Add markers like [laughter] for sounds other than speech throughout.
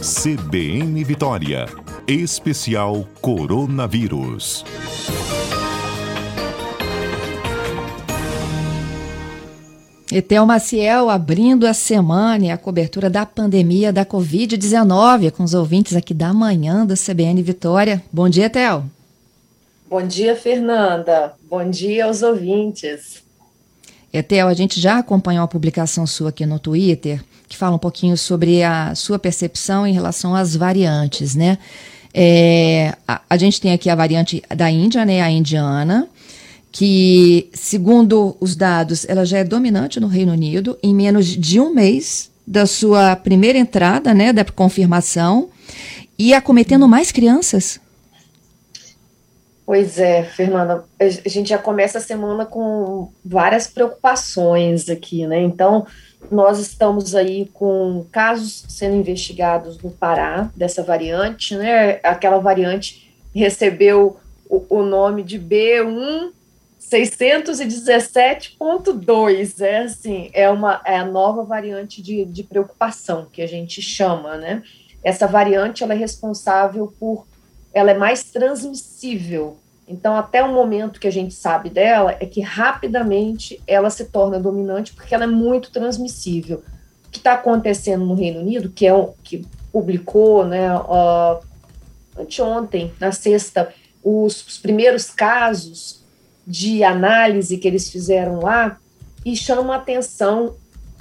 CBN Vitória. Especial Coronavírus. Etel Maciel abrindo a semana e a cobertura da pandemia da Covid-19 com os ouvintes aqui da manhã do CBN Vitória. Bom dia, Etel. Bom dia, Fernanda. Bom dia aos ouvintes. Etel, a gente já acompanhou a publicação sua aqui no Twitter, que fala um pouquinho sobre a sua percepção em relação às variantes, né? É, a, a gente tem aqui a variante da Índia, né, a indiana, que, segundo os dados, ela já é dominante no Reino Unido em menos de um mês da sua primeira entrada, né, da confirmação, e acometendo mais crianças. Pois é, Fernanda, a gente já começa a semana com várias preocupações aqui, né? Então, nós estamos aí com casos sendo investigados no Pará dessa variante, né? Aquela variante recebeu o, o nome de B1 617.2, é assim, é uma é a nova variante de, de preocupação que a gente chama, né? Essa variante ela é responsável por, ela é mais transmissível. Então, até o momento que a gente sabe dela é que rapidamente ela se torna dominante porque ela é muito transmissível. O que está acontecendo no Reino Unido, que é o que publicou, né, anteontem, na sexta, os, os primeiros casos de análise que eles fizeram lá e chama a atenção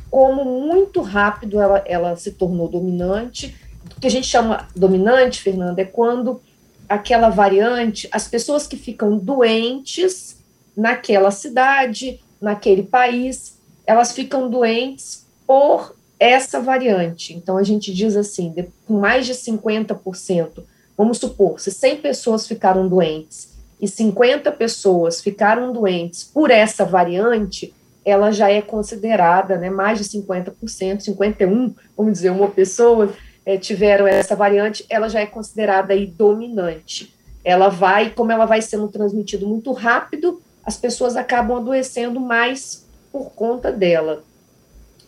como muito rápido ela, ela se tornou dominante. O que a gente chama dominante, Fernanda, é quando aquela variante, as pessoas que ficam doentes naquela cidade, naquele país, elas ficam doentes por essa variante. Então a gente diz assim, com mais de 50%, vamos supor, se 100 pessoas ficaram doentes e 50 pessoas ficaram doentes por essa variante, ela já é considerada, né, mais de 50%, 51, vamos dizer, uma pessoa é, tiveram essa variante, ela já é considerada aí dominante. Ela vai, como ela vai sendo transmitida muito rápido, as pessoas acabam adoecendo mais por conta dela.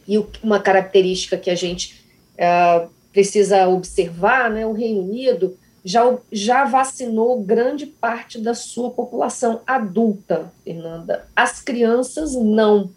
E uma característica que a gente é, precisa observar, né, o Reino Unido, já, já vacinou grande parte da sua população adulta, Fernanda. As crianças não.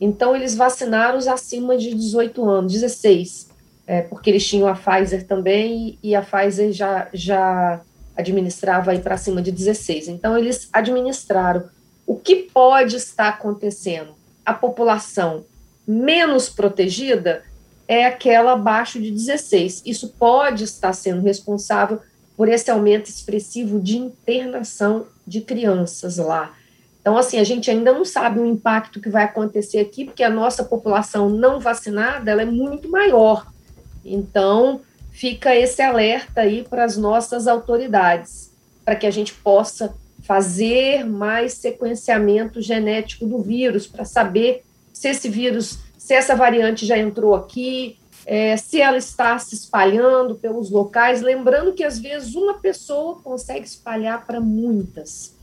Então, eles vacinaram os acima de 18 anos, 16, é, porque eles tinham a Pfizer também e a Pfizer já, já administrava aí para cima de 16. Então, eles administraram. O que pode estar acontecendo? A população menos protegida é aquela abaixo de 16. Isso pode estar sendo responsável por esse aumento expressivo de internação de crianças lá. Então, assim, a gente ainda não sabe o impacto que vai acontecer aqui, porque a nossa população não vacinada ela é muito maior. Então, fica esse alerta aí para as nossas autoridades, para que a gente possa fazer mais sequenciamento genético do vírus, para saber se esse vírus, se essa variante já entrou aqui, é, se ela está se espalhando pelos locais, lembrando que às vezes uma pessoa consegue espalhar para muitas.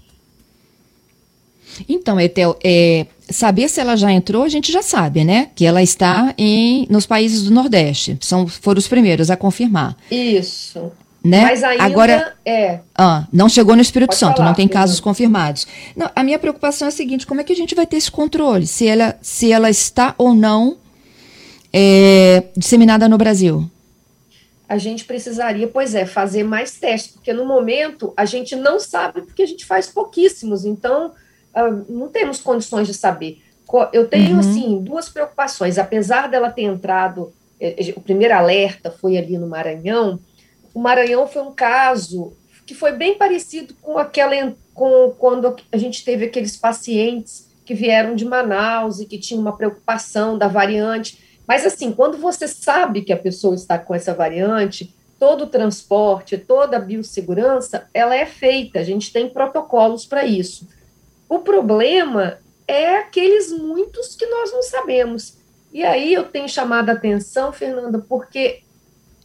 Então, Etel, é, saber se ela já entrou, a gente já sabe, né? Que ela está em, nos países do Nordeste. São, foram os primeiros a confirmar. Isso. Né? Mas ainda Agora, é. Ah, não chegou no Espírito Pode Santo, falar, não tem casos confirmados. Não, a minha preocupação é a seguinte: como é que a gente vai ter esse controle? Se ela, se ela está ou não é, disseminada no Brasil? A gente precisaria, pois é, fazer mais testes, porque no momento a gente não sabe, porque a gente faz pouquíssimos, então uh, não temos condições de saber. Eu tenho, uhum. assim, duas preocupações. Apesar dela ter entrado, eh, o primeiro alerta foi ali no Maranhão, o Maranhão foi um caso que foi bem parecido com aquela com quando a gente teve aqueles pacientes que vieram de Manaus e que tinham uma preocupação da variante. Mas, assim, quando você sabe que a pessoa está com essa variante, todo o transporte, toda a biossegurança, ela é feita, a gente tem protocolos para isso. O problema é aqueles muitos que nós não sabemos. E aí eu tenho chamado a atenção, Fernanda, porque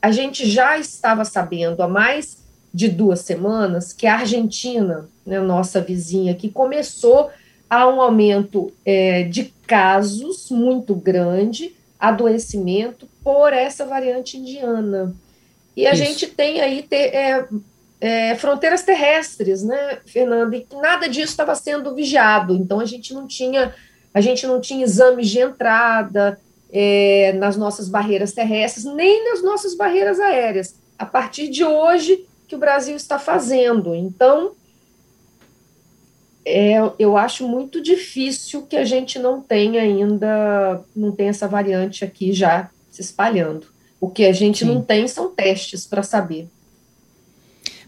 a gente já estava sabendo há mais de duas semanas que a Argentina, né, nossa vizinha, que começou a um aumento é, de casos muito grande, adoecimento por essa variante indiana. E a Isso. gente tem aí ter, é, é, fronteiras terrestres, né, Fernanda? E nada disso estava sendo vigiado. Então a gente não tinha, a gente não tinha exames de entrada é, nas nossas barreiras terrestres, nem nas nossas barreiras aéreas. A partir de hoje que o Brasil está fazendo. Então é, eu acho muito difícil que a gente não tenha ainda, não tenha essa variante aqui já se espalhando. O que a gente Sim. não tem são testes para saber.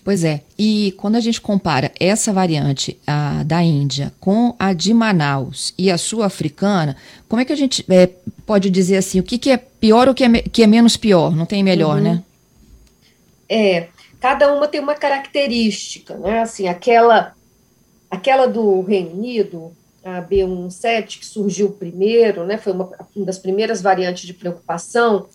Pois é, e quando a gente compara essa variante a, da Índia com a de Manaus e a sul-africana, como é que a gente é, pode dizer assim, o que, que é pior ou o que é, que é menos pior? Não tem melhor, uhum. né? É, cada uma tem uma característica, né? Assim, aquela Aquela do Reino Unido, a B17, que surgiu primeiro, né, foi uma, uma das primeiras variantes de preocupação,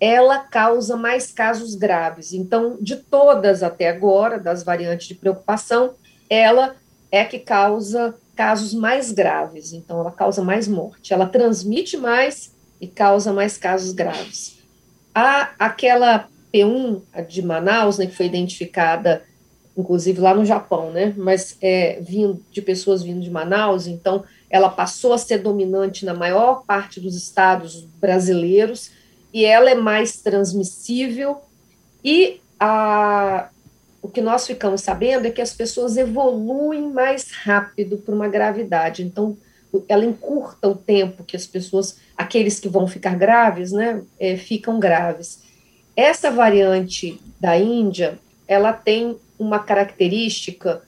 ela causa mais casos graves. Então, de todas até agora, das variantes de preocupação, ela é que causa casos mais graves. Então, ela causa mais morte. Ela transmite mais e causa mais casos graves. A, aquela P1 de Manaus, né, que foi identificada inclusive lá no Japão, né? Mas é, vindo de pessoas vindo de Manaus, então ela passou a ser dominante na maior parte dos estados brasileiros e ela é mais transmissível e a, o que nós ficamos sabendo é que as pessoas evoluem mais rápido para uma gravidade. Então, ela encurta o tempo que as pessoas, aqueles que vão ficar graves, né, é, ficam graves. Essa variante da Índia, ela tem uma característica,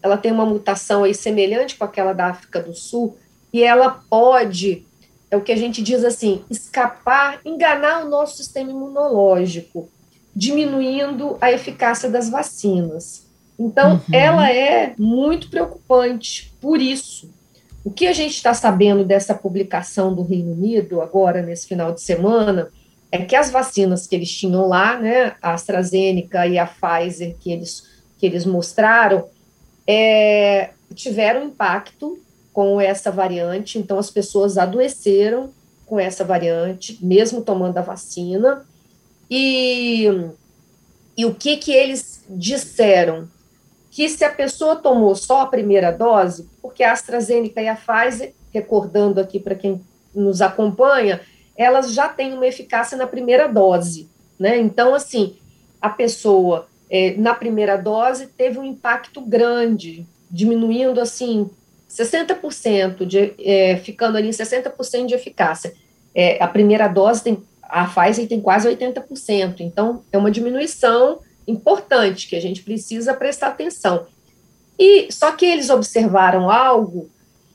ela tem uma mutação aí semelhante com aquela da África do Sul, e ela pode, é o que a gente diz assim, escapar, enganar o nosso sistema imunológico, diminuindo a eficácia das vacinas. Então, uhum. ela é muito preocupante por isso. O que a gente está sabendo dessa publicação do Reino Unido, agora, nesse final de semana, é que as vacinas que eles tinham lá, né, a AstraZeneca e a Pfizer que eles, que eles mostraram, é, tiveram impacto com essa variante, então as pessoas adoeceram com essa variante, mesmo tomando a vacina, e, e o que que eles disseram? Que se a pessoa tomou só a primeira dose, porque a AstraZeneca e a Pfizer, recordando aqui para quem nos acompanha, elas já têm uma eficácia na primeira dose, né? Então, assim, a pessoa é, na primeira dose teve um impacto grande, diminuindo assim 60%, de, é, ficando ali em 60% de eficácia. É, a primeira dose tem, a Pfizer tem quase 80%, então é uma diminuição importante que a gente precisa prestar atenção. E só que eles observaram algo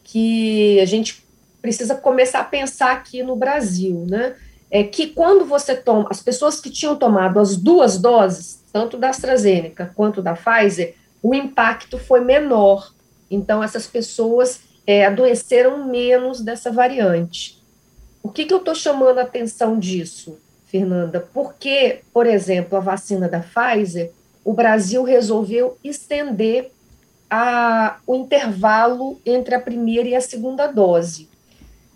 que a gente precisa começar a pensar aqui no Brasil, né? É que quando você toma, as pessoas que tinham tomado as duas doses, tanto da AstraZeneca quanto da Pfizer, o impacto foi menor. Então, essas pessoas é, adoeceram menos dessa variante. O que, que eu estou chamando a atenção disso, Fernanda? Porque, por exemplo, a vacina da Pfizer, o Brasil resolveu estender a, o intervalo entre a primeira e a segunda dose.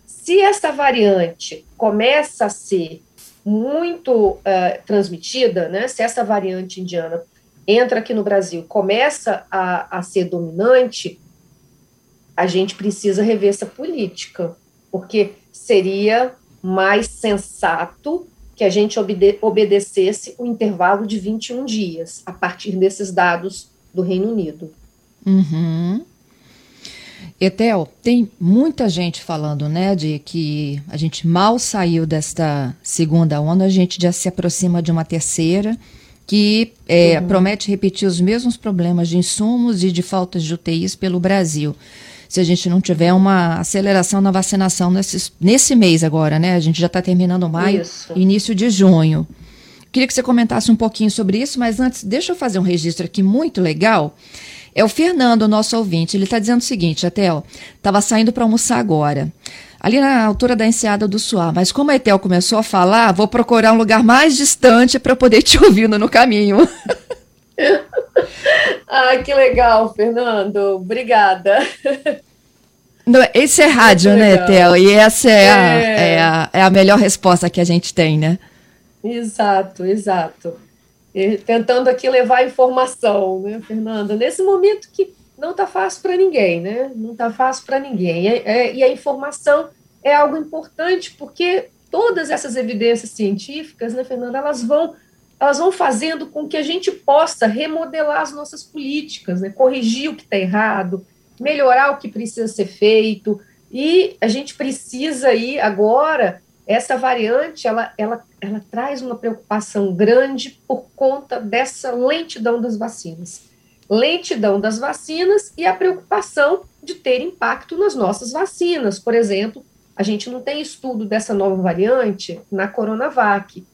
Se essa variante começa a ser muito uh, transmitida, né, se essa variante indiana entra aqui no Brasil, começa a, a ser dominante, a gente precisa rever essa política, porque seria mais sensato que a gente obede obedecesse o intervalo de 21 dias, a partir desses dados do Reino Unido. Uhum. Etel, tem muita gente falando, né, de que a gente mal saiu desta segunda onda, a gente já se aproxima de uma terceira, que é, uhum. promete repetir os mesmos problemas de insumos e de faltas de UTIs pelo Brasil. Se a gente não tiver uma aceleração na vacinação nesse, nesse mês agora, né? A gente já está terminando maio, isso. início de junho. Queria que você comentasse um pouquinho sobre isso, mas antes, deixa eu fazer um registro aqui muito legal. É o Fernando, nosso ouvinte. Ele está dizendo o seguinte, Etel, estava saindo para almoçar agora. Ali na altura da enseada do Suá. Mas como a Etel começou a falar, vou procurar um lugar mais distante para poder te ouvindo no caminho. [laughs] Ai, [laughs] que legal, Fernando. Obrigada. esse é rádio, né, Etel? E essa é, é. A, é, a, é a melhor resposta que a gente tem, né? Exato, exato. E, tentando aqui levar informação, né, Fernanda? Nesse momento que não está fácil para ninguém, né? Não está fácil para ninguém. É, é, e a informação é algo importante porque todas essas evidências científicas, né, Fernanda, elas vão elas vão fazendo com que a gente possa remodelar as nossas políticas, né, corrigir o que está errado, melhorar o que precisa ser feito, e a gente precisa aí agora essa variante ela, ela, ela traz uma preocupação grande por conta dessa lentidão das vacinas. Lentidão das vacinas e a preocupação de ter impacto nas nossas vacinas. Por exemplo, a gente não tem estudo dessa nova variante na Coronavac.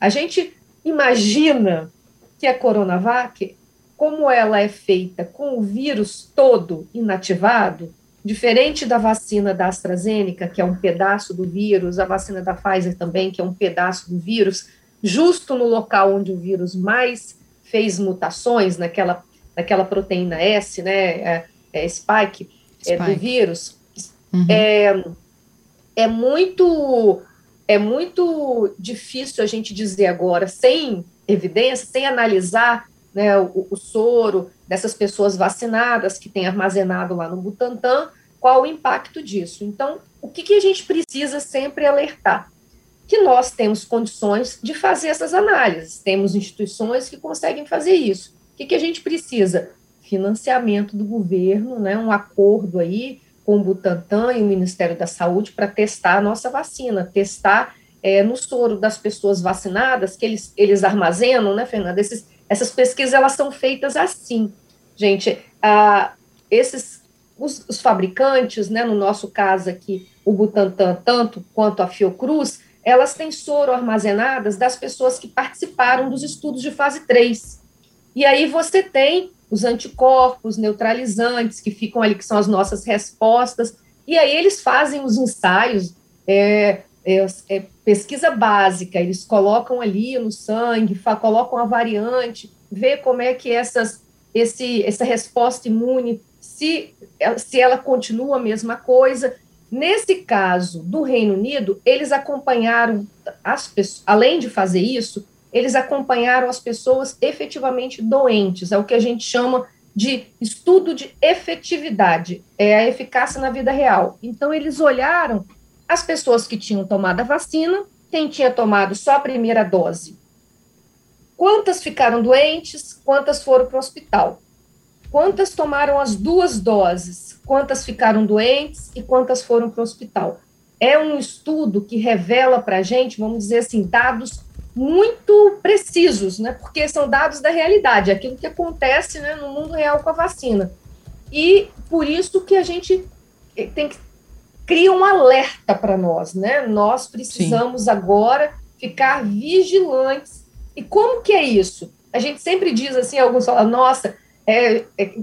A gente imagina que a Coronavac, como ela é feita com o vírus todo inativado, diferente da vacina da AstraZeneca, que é um pedaço do vírus, a vacina da Pfizer também, que é um pedaço do vírus, justo no local onde o vírus mais fez mutações, naquela, naquela proteína S, né, é, é spike, spike. É, do vírus, uhum. é, é muito é muito difícil a gente dizer agora, sem evidência, sem analisar né, o, o, soro dessas pessoas vacinadas que têm armazenado lá no Butantan, qual o impacto disso. Então, o que, que a gente precisa sempre alertar? Que nós temos condições de fazer essas análises, temos instituições que conseguem fazer isso. O que, que a gente precisa? Financiamento do governo, né, um acordo aí com o Butantan e o Ministério da Saúde para testar a nossa vacina, testar é, no soro das pessoas vacinadas, que eles, eles armazenam, né, Fernanda? Esses, essas pesquisas, elas são feitas assim. Gente, ah, esses, os, os, fabricantes, né, no nosso caso aqui, o Butantan, tanto quanto a Fiocruz, elas têm soro armazenadas das pessoas que participaram dos estudos de fase 3. E aí você tem os anticorpos neutralizantes que ficam ali, que são as nossas respostas, e aí eles fazem os ensaios, é, é, é pesquisa básica, eles colocam ali no sangue, colocam a variante, vê como é que essas, esse, essa resposta imune, se, se ela continua a mesma coisa. Nesse caso do Reino Unido, eles acompanharam, as pessoas, além de fazer isso, eles acompanharam as pessoas efetivamente doentes, é o que a gente chama de estudo de efetividade, é a eficácia na vida real. Então, eles olharam as pessoas que tinham tomado a vacina, quem tinha tomado só a primeira dose. Quantas ficaram doentes, quantas foram para o hospital. Quantas tomaram as duas doses, quantas ficaram doentes e quantas foram para o hospital. É um estudo que revela para a gente, vamos dizer assim, dados muito precisos, né? Porque são dados da realidade, aquilo que acontece né, no mundo real com a vacina. E por isso que a gente tem que cria um alerta para nós, né? Nós precisamos Sim. agora ficar vigilantes. E como que é isso? A gente sempre diz assim, alguns falam, nossa, é, é,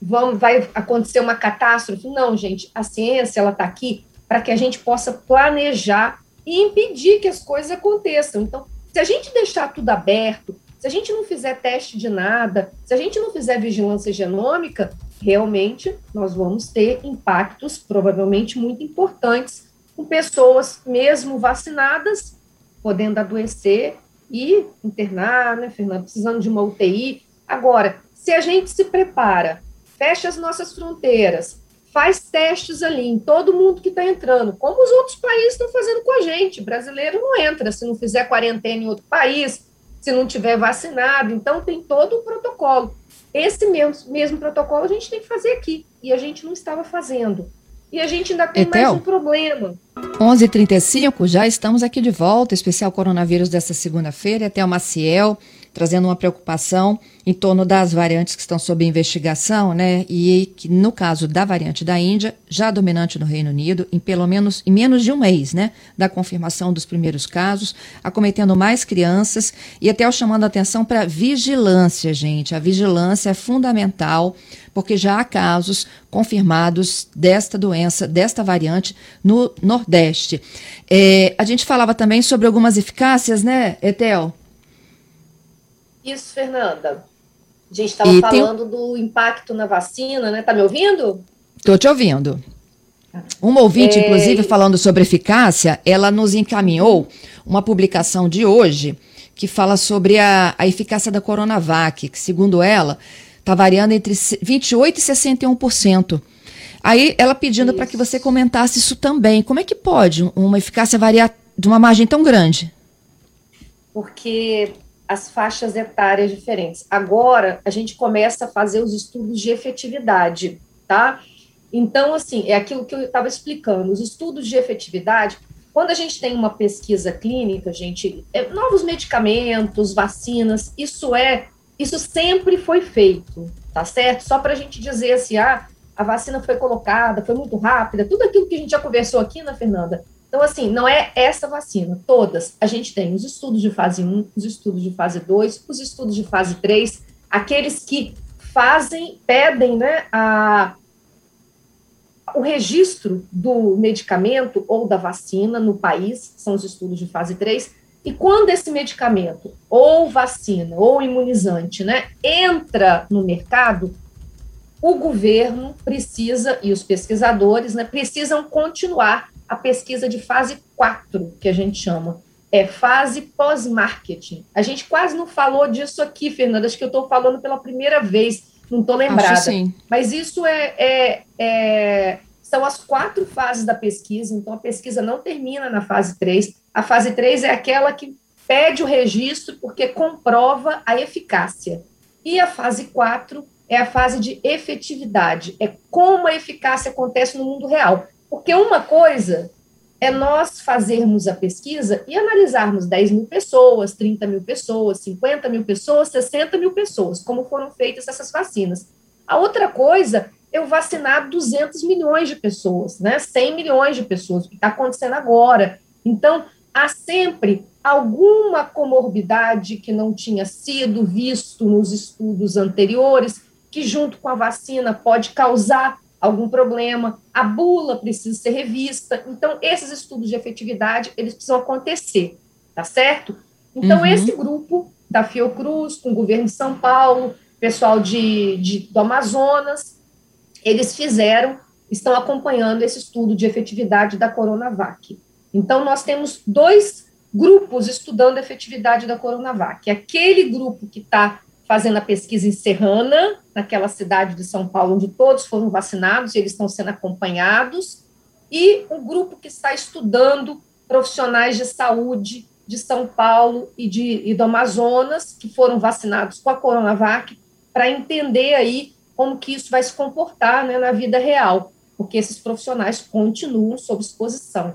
vamos, vai acontecer uma catástrofe. Não, gente, a ciência ela está aqui para que a gente possa planejar e impedir que as coisas aconteçam. Então, se a gente deixar tudo aberto, se a gente não fizer teste de nada, se a gente não fizer vigilância genômica, realmente nós vamos ter impactos provavelmente muito importantes com pessoas mesmo vacinadas podendo adoecer e internar, né, Fernando, precisando de uma UTI. Agora, se a gente se prepara, fecha as nossas fronteiras, faz testes ali em todo mundo que está entrando, como os outros países estão fazendo com a gente. brasileiro não entra se não fizer quarentena em outro país, se não tiver vacinado. Então, tem todo o protocolo. Esse mesmo, mesmo protocolo a gente tem que fazer aqui, e a gente não estava fazendo. E a gente ainda tem Etel, mais um problema. 11h35, já estamos aqui de volta, especial coronavírus desta segunda-feira. Etel Maciel, trazendo uma preocupação em torno das variantes que estão sob investigação, né? E que no caso da variante da Índia, já dominante no Reino Unido, em pelo menos em menos de um mês, né, da confirmação dos primeiros casos, acometendo mais crianças e até chamando a atenção para vigilância, gente. A vigilância é fundamental porque já há casos confirmados desta doença, desta variante no Nordeste. É, a gente falava também sobre algumas eficácias, né, Etel? Isso, Fernanda. A gente estava falando tem... do impacto na vacina, né? Tá me ouvindo? Estou te ouvindo. Uma ouvinte, é... inclusive, falando sobre eficácia, ela nos encaminhou uma publicação de hoje que fala sobre a, a eficácia da Coronavac, que, segundo ela, está variando entre 28% e 61%. Aí ela pedindo para que você comentasse isso também. Como é que pode uma eficácia variar de uma margem tão grande? Porque as faixas etárias diferentes. Agora a gente começa a fazer os estudos de efetividade, tá? Então, assim, é aquilo que eu estava explicando. Os estudos de efetividade, quando a gente tem uma pesquisa clínica, gente, é, novos medicamentos, vacinas, isso é, isso sempre foi feito, tá certo? Só para a gente dizer assim, ah, a vacina foi colocada, foi muito rápida, tudo aquilo que a gente já conversou aqui, né, Fernanda? Então, assim, não é essa vacina, todas. A gente tem os estudos de fase 1, os estudos de fase 2, os estudos de fase 3, aqueles que fazem, pedem, né, a, o registro do medicamento ou da vacina no país, são os estudos de fase 3, e quando esse medicamento, ou vacina, ou imunizante, né, entra no mercado, o governo precisa, e os pesquisadores, né, precisam continuar a pesquisa de fase 4, que a gente chama. É fase pós-marketing. A gente quase não falou disso aqui, Fernanda, acho que eu estou falando pela primeira vez, não estou lembrada. Mas isso é, é, é, são as quatro fases da pesquisa, então a pesquisa não termina na fase 3. A fase 3 é aquela que pede o registro porque comprova a eficácia. E a fase 4 é a fase de efetividade, é como a eficácia acontece no mundo real. Porque uma coisa é nós fazermos a pesquisa e analisarmos 10 mil pessoas, 30 mil pessoas, 50 mil pessoas, 60 mil pessoas, como foram feitas essas vacinas. A outra coisa é eu vacinar 200 milhões de pessoas, né? 100 milhões de pessoas, o que está acontecendo agora. Então, há sempre alguma comorbidade que não tinha sido visto nos estudos anteriores, que junto com a vacina pode causar algum problema, a bula precisa ser revista. Então, esses estudos de efetividade, eles precisam acontecer, tá certo? Então, uhum. esse grupo da Fiocruz, com o governo de São Paulo, pessoal de, de, do Amazonas, eles fizeram, estão acompanhando esse estudo de efetividade da Coronavac. Então, nós temos dois grupos estudando a efetividade da Coronavac. Aquele grupo que está fazendo a pesquisa em Serrana, naquela cidade de São Paulo, onde todos foram vacinados e eles estão sendo acompanhados, e um grupo que está estudando profissionais de saúde de São Paulo e, de, e do Amazonas, que foram vacinados com a Coronavac, para entender aí como que isso vai se comportar né, na vida real, porque esses profissionais continuam sob exposição.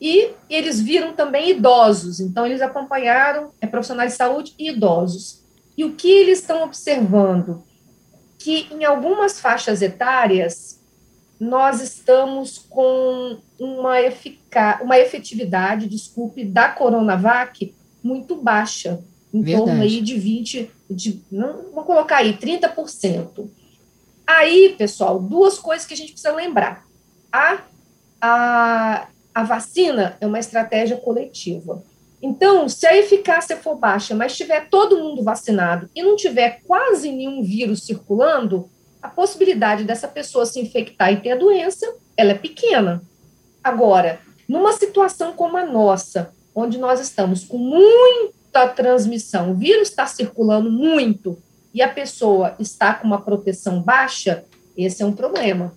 E eles viram também idosos, então eles acompanharam é, profissionais de saúde e idosos. E o que eles estão observando? Que em algumas faixas etárias, nós estamos com uma, efica uma efetividade, desculpe, da Coronavac muito baixa, em Verdade. torno aí de 20, de, não, vou colocar aí, 30%. Aí, pessoal, duas coisas que a gente precisa lembrar. A, a, a vacina é uma estratégia coletiva. Então, se a eficácia for baixa, mas tiver todo mundo vacinado e não tiver quase nenhum vírus circulando, a possibilidade dessa pessoa se infectar e ter a doença, ela é pequena. Agora, numa situação como a nossa, onde nós estamos com muita transmissão, o vírus está circulando muito e a pessoa está com uma proteção baixa, esse é um problema.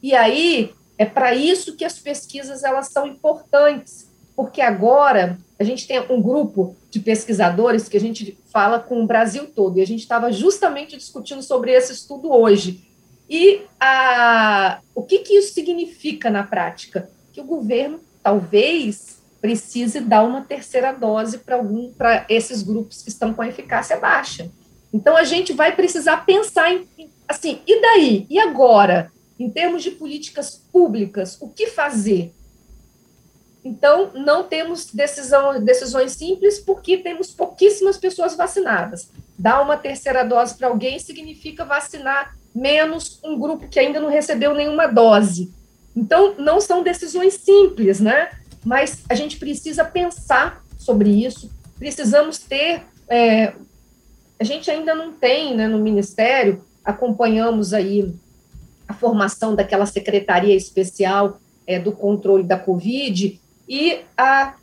E aí, é para isso que as pesquisas elas são importantes, porque agora a gente tem um grupo de pesquisadores que a gente fala com o Brasil todo, e a gente estava justamente discutindo sobre esse estudo hoje. E a, o que, que isso significa na prática? Que o governo talvez precise dar uma terceira dose para esses grupos que estão com a eficácia baixa. Então a gente vai precisar pensar em assim, e daí? E agora? Em termos de políticas públicas, o que fazer? Então, não temos decisão, decisões simples porque temos pouquíssimas pessoas vacinadas. Dar uma terceira dose para alguém significa vacinar menos um grupo que ainda não recebeu nenhuma dose. Então, não são decisões simples, né? Mas a gente precisa pensar sobre isso, precisamos ter. É, a gente ainda não tem, né, no Ministério, acompanhamos aí a formação daquela secretaria especial é, do controle da Covid, e a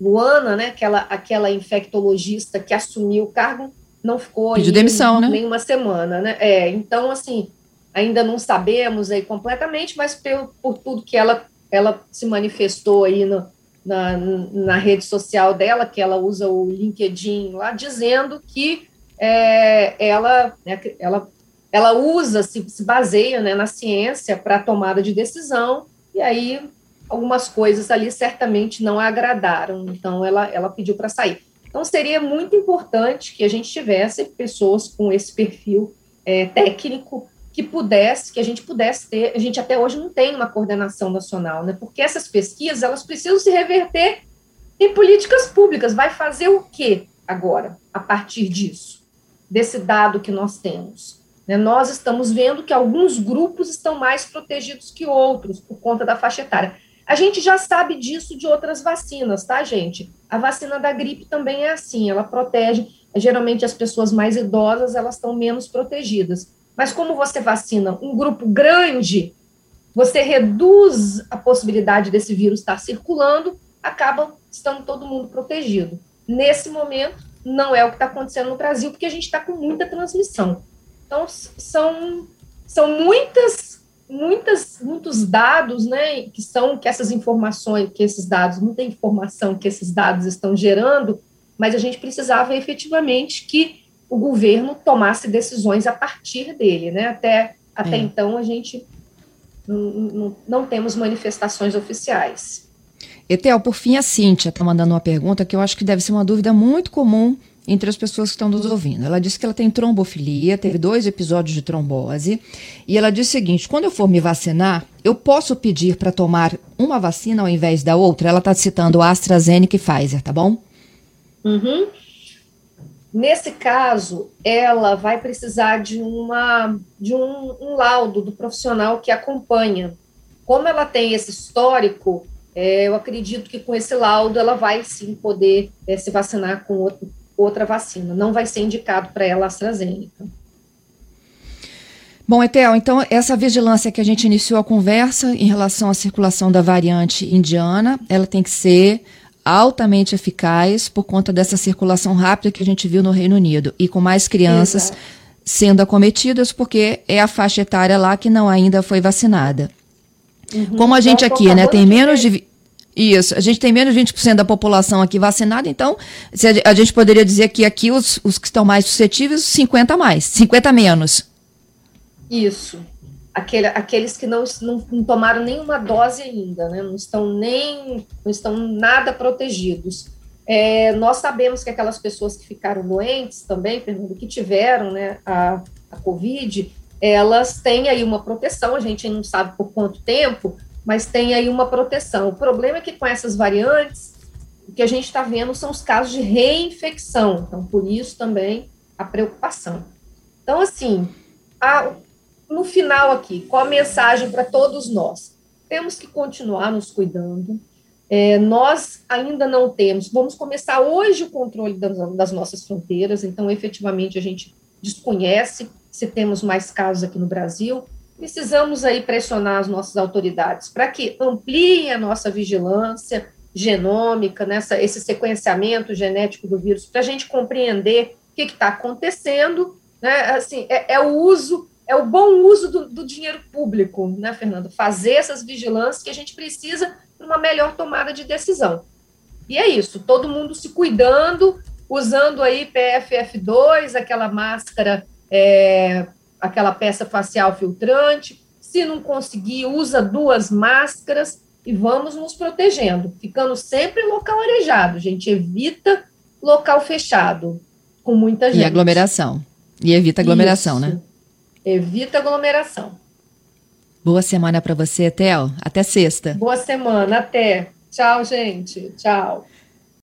Luana, né, aquela, aquela infectologista que assumiu o cargo, não ficou de demissão, né? nenhuma semana, né? É, então, assim, ainda não sabemos aí completamente, mas pelo, por tudo que ela, ela se manifestou aí no, na, na rede social dela, que ela usa o LinkedIn lá, dizendo que é, ela, né, ela, ela usa, se, se baseia né, na ciência para tomada de decisão, e aí algumas coisas ali certamente não agradaram, então ela, ela pediu para sair. Então seria muito importante que a gente tivesse pessoas com esse perfil é, técnico que pudesse, que a gente pudesse ter, a gente até hoje não tem uma coordenação nacional, né? Porque essas pesquisas, elas precisam se reverter em políticas públicas. Vai fazer o que agora, a partir disso, desse dado que nós temos? Né? Nós estamos vendo que alguns grupos estão mais protegidos que outros por conta da faixa etária. A gente já sabe disso de outras vacinas, tá, gente? A vacina da gripe também é assim, ela protege, geralmente as pessoas mais idosas, elas estão menos protegidas. Mas como você vacina um grupo grande, você reduz a possibilidade desse vírus estar circulando, acaba estando todo mundo protegido. Nesse momento, não é o que está acontecendo no Brasil, porque a gente está com muita transmissão. Então, são, são muitas muitas, muitos dados, né, que são que essas informações, que esses dados, muita informação que esses dados estão gerando, mas a gente precisava efetivamente que o governo tomasse decisões a partir dele, né? Até, até é. então a gente não, não, não temos manifestações oficiais. Etel, por fim, a Cíntia está mandando uma pergunta que eu acho que deve ser uma dúvida muito comum entre as pessoas que estão nos ouvindo. Ela disse que ela tem trombofilia, teve dois episódios de trombose, e ela disse o seguinte: quando eu for me vacinar, eu posso pedir para tomar uma vacina ao invés da outra? Ela está citando AstraZeneca e Pfizer, tá bom? Uhum. Nesse caso, ela vai precisar de, uma, de um, um laudo do profissional que acompanha. Como ela tem esse histórico, é, eu acredito que com esse laudo ela vai sim poder é, se vacinar com outro, outra vacina. Não vai ser indicado para ela a AstraZeneca. Bom, Etel, então essa vigilância que a gente iniciou a conversa em relação à circulação da variante indiana, ela tem que ser altamente eficaz por conta dessa circulação rápida que a gente viu no Reino Unido e com mais crianças Exato. sendo acometidas porque é a faixa etária lá que não ainda foi vacinada. Uhum. Como a gente então, aqui, né, tem menos de isso, a gente tem menos de 20% da população aqui vacinada, então a gente poderia dizer que aqui os, os que estão mais suscetíveis, 50 mais, 50 menos. Isso. Aquele, aqueles que não, não, não, tomaram nenhuma dose ainda, né? não estão nem, não estão nada protegidos. É, nós sabemos que aquelas pessoas que ficaram doentes também, Fernando, que tiveram né, a, a Covid, elas têm aí uma proteção, a gente não sabe por quanto tempo, mas tem aí uma proteção. O problema é que com essas variantes, o que a gente está vendo são os casos de reinfecção, então por isso também a preocupação. Então, assim, a, no final aqui, qual a mensagem para todos nós? Temos que continuar nos cuidando. É, nós ainda não temos, vamos começar hoje o controle das, das nossas fronteiras, então efetivamente a gente desconhece se temos mais casos aqui no Brasil, precisamos aí pressionar as nossas autoridades para que ampliem a nossa vigilância genômica, nessa, esse sequenciamento genético do vírus, para a gente compreender o que está acontecendo, né? Assim, é, é, o uso, é o bom uso do, do, dinheiro público, né, Fernando? Fazer essas vigilâncias que a gente precisa para uma melhor tomada de decisão. E é isso, todo mundo se cuidando, usando aí PFF2, aquela máscara é, aquela peça facial filtrante. Se não conseguir, usa duas máscaras e vamos nos protegendo, ficando sempre em local arejado, gente. Evita local fechado, com muita gente. E aglomeração. E evita aglomeração, Isso. né? Evita aglomeração. Boa semana para você, Theo. Até sexta. Boa semana, até. Tchau, gente. Tchau.